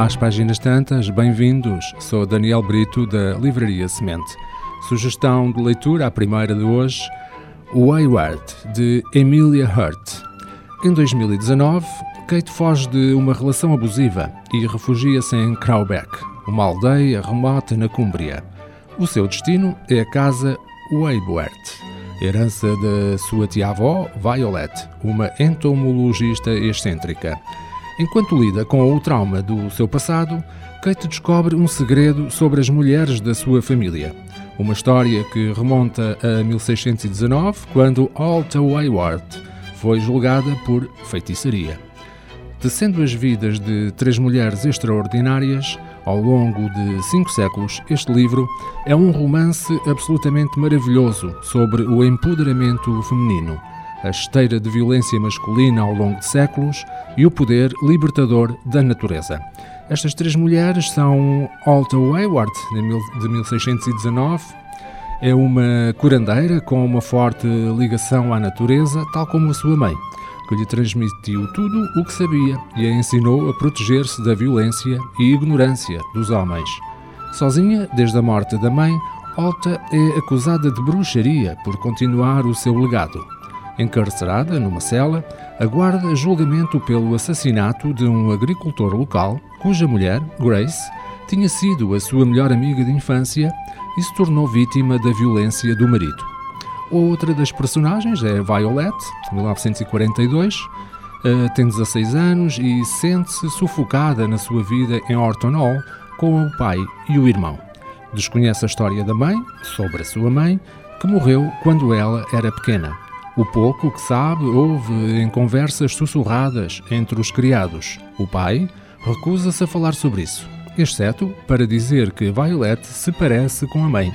às páginas tantas, bem-vindos. Sou Daniel Brito da Livraria Semente. Sugestão de leitura, a primeira de hoje, Wayward, de Emilia Hurt. Em 2019, Kate foge de uma relação abusiva e refugia-se em Crowbeck, uma aldeia remota na Cúmbria. O seu destino é a casa Wayward, herança da sua tia-avó, Violet, uma entomologista excêntrica. Enquanto lida com o trauma do seu passado, Kate descobre um segredo sobre as mulheres da sua família. Uma história que remonta a 1619, quando Alta Wayward foi julgada por feitiçaria. Tecendo as vidas de três mulheres extraordinárias, ao longo de cinco séculos, este livro é um romance absolutamente maravilhoso sobre o empoderamento feminino, a esteira de violência masculina ao longo de séculos e o poder libertador da natureza. Estas três mulheres são Alta Wayward, de 1619, é uma curandeira com uma forte ligação à natureza, tal como a sua mãe que lhe transmitiu tudo o que sabia e a ensinou a proteger-se da violência e ignorância dos homens. Sozinha, desde a morte da mãe, Olta é acusada de bruxaria por continuar o seu legado. Encarcerada numa cela, aguarda julgamento pelo assassinato de um agricultor local cuja mulher, Grace, tinha sido a sua melhor amiga de infância e se tornou vítima da violência do marido. Outra das personagens é Violet, de 1942. Uh, tem 16 anos e sente-se sufocada na sua vida em Orton Hall com o pai e o irmão. Desconhece a história da mãe, sobre a sua mãe, que morreu quando ela era pequena. O pouco que sabe ouve em conversas sussurradas entre os criados. O pai recusa-se a falar sobre isso, exceto para dizer que Violet se parece com a mãe,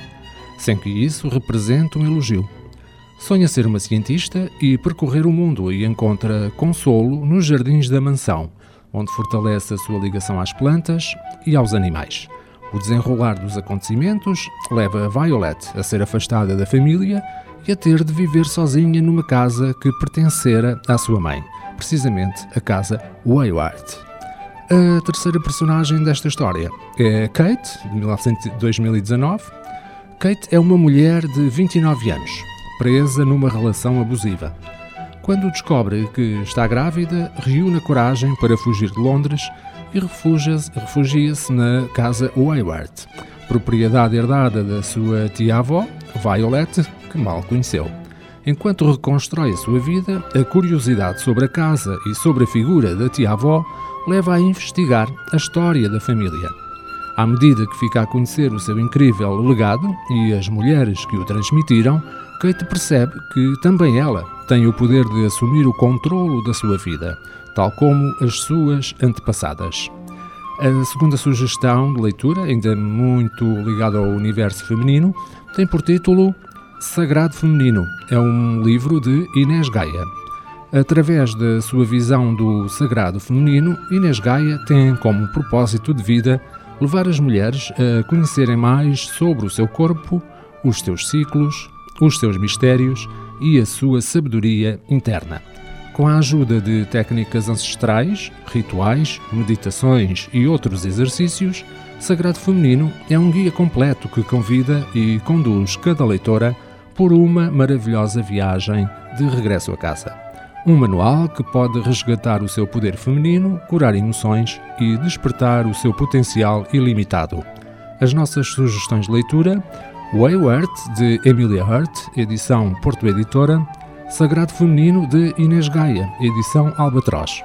sem que isso represente um elogio. Sonha ser uma cientista e percorrer o mundo e encontra consolo nos jardins da mansão, onde fortalece a sua ligação às plantas e aos animais. O desenrolar dos acontecimentos leva Violet a ser afastada da família e a ter de viver sozinha numa casa que pertencera à sua mãe, precisamente a casa Wayward. A terceira personagem desta história é Kate, de 2019. Kate é uma mulher de 29 anos presa numa relação abusiva. Quando descobre que está grávida, reúne a coragem para fugir de Londres e refugia-se refugia na casa Wayward, propriedade herdada da sua tia-avó, Violet, que mal conheceu. Enquanto reconstrói a sua vida, a curiosidade sobre a casa e sobre a figura da tia-avó leva a investigar a história da família. À medida que fica a conhecer o seu incrível legado e as mulheres que o transmitiram, Kate percebe que também ela tem o poder de assumir o controlo da sua vida, tal como as suas antepassadas. A segunda sugestão de leitura, ainda muito ligada ao universo feminino, tem por título Sagrado Feminino. É um livro de Inês Gaia. Através da sua visão do sagrado feminino, Inês Gaia tem como propósito de vida levar as mulheres a conhecerem mais sobre o seu corpo, os seus ciclos, os seus mistérios e a sua sabedoria interna. Com a ajuda de técnicas ancestrais, rituais, meditações e outros exercícios, Sagrado Feminino é um guia completo que convida e conduz cada leitora por uma maravilhosa viagem de regresso a casa. Um manual que pode resgatar o seu poder feminino, curar emoções e despertar o seu potencial ilimitado. As nossas sugestões de leitura Wayward, de Emilia Hurt, edição Porto Editora, Sagrado Feminino, de Inês Gaia, edição Albatroz.